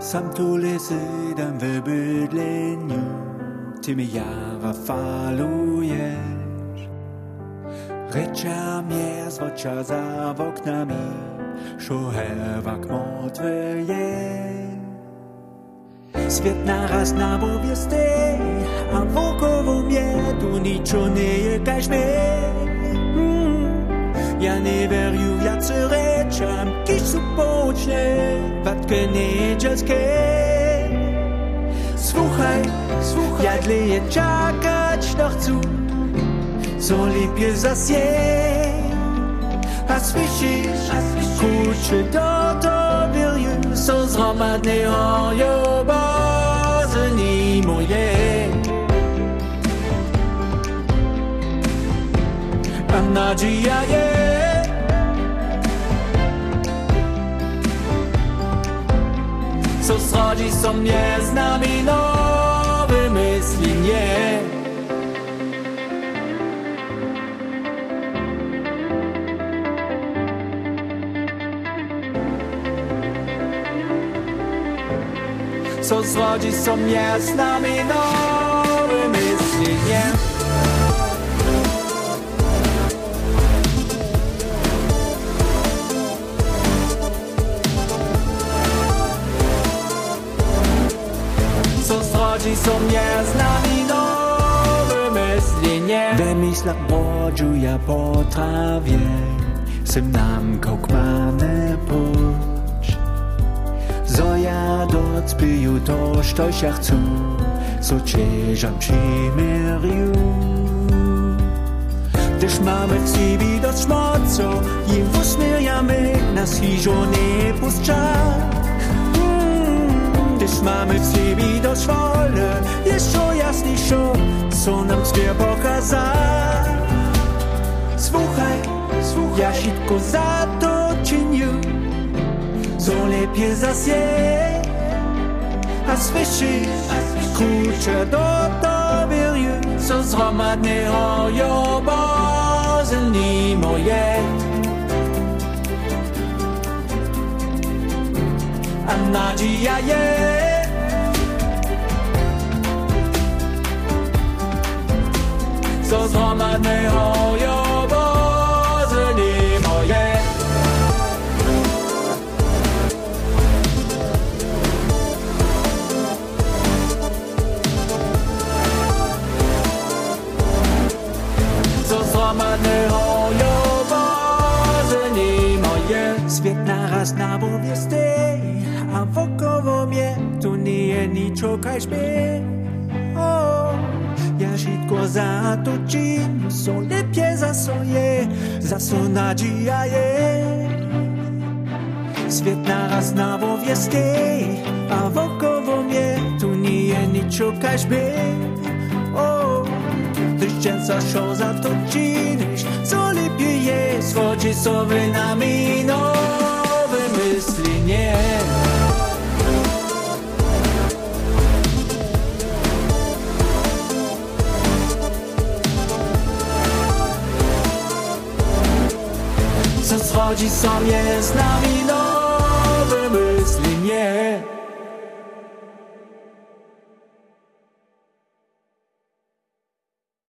Sam tu lesydam w bydleniu Tymi jara falujesz Rycza mnie zwocza za oknami Szuhewak motwy jest Świat naraz na bowie stej A wokoło mnie tu niczo nie je każ mnie Ja nie weriu wiac rečam, kiž su počne, vatke neđaske. Słuchaj, słuchaj, ja dleje czakać no chcу, co lepiej zasie. A słyszysz, kurczę do to wierzę, są zromadne ojo bazyni moje. A nadzieja jest, co schodzi są mnie z nami nowe myśli nie. Co schodzi są mnie z nami nowe myśli nie. Co schodzi są mnie z nami nowe myśli nie? We myślach brodziu ja po trawie Sym nam kokmane puć So ja docpiju to, što ja chcу So cieżam przymierju Gdyż mamy w sobie dość mocno Im usmierjamy nas hiżo nie puszcza. Gdyż mamy w sobie dość jasniejszo, co nam zwie pokazać Słuchaj, słuchaj, ja szybko za to czynię Co lepiej zasie A słyszysz, kurczę do to wierzę Co zromadnego jo bozyni moje. A nadzieja jest Co zromadnego jo bozyni moje Co zromadnego jo bozyni moje Świat naraz na bowie stej A wokoło mnie tu nie niczo każ mnie Za to czynię Są lepiej za swoje Za co nadzieja jest Świat naraz na bowie stej A wokoło mnie tu nie niczo każ mnie O, gdyż często szło za to czynisz Co lepiej jest Chodzi sobie nami nowe myśli nie Co schodzi sobie z nami nowe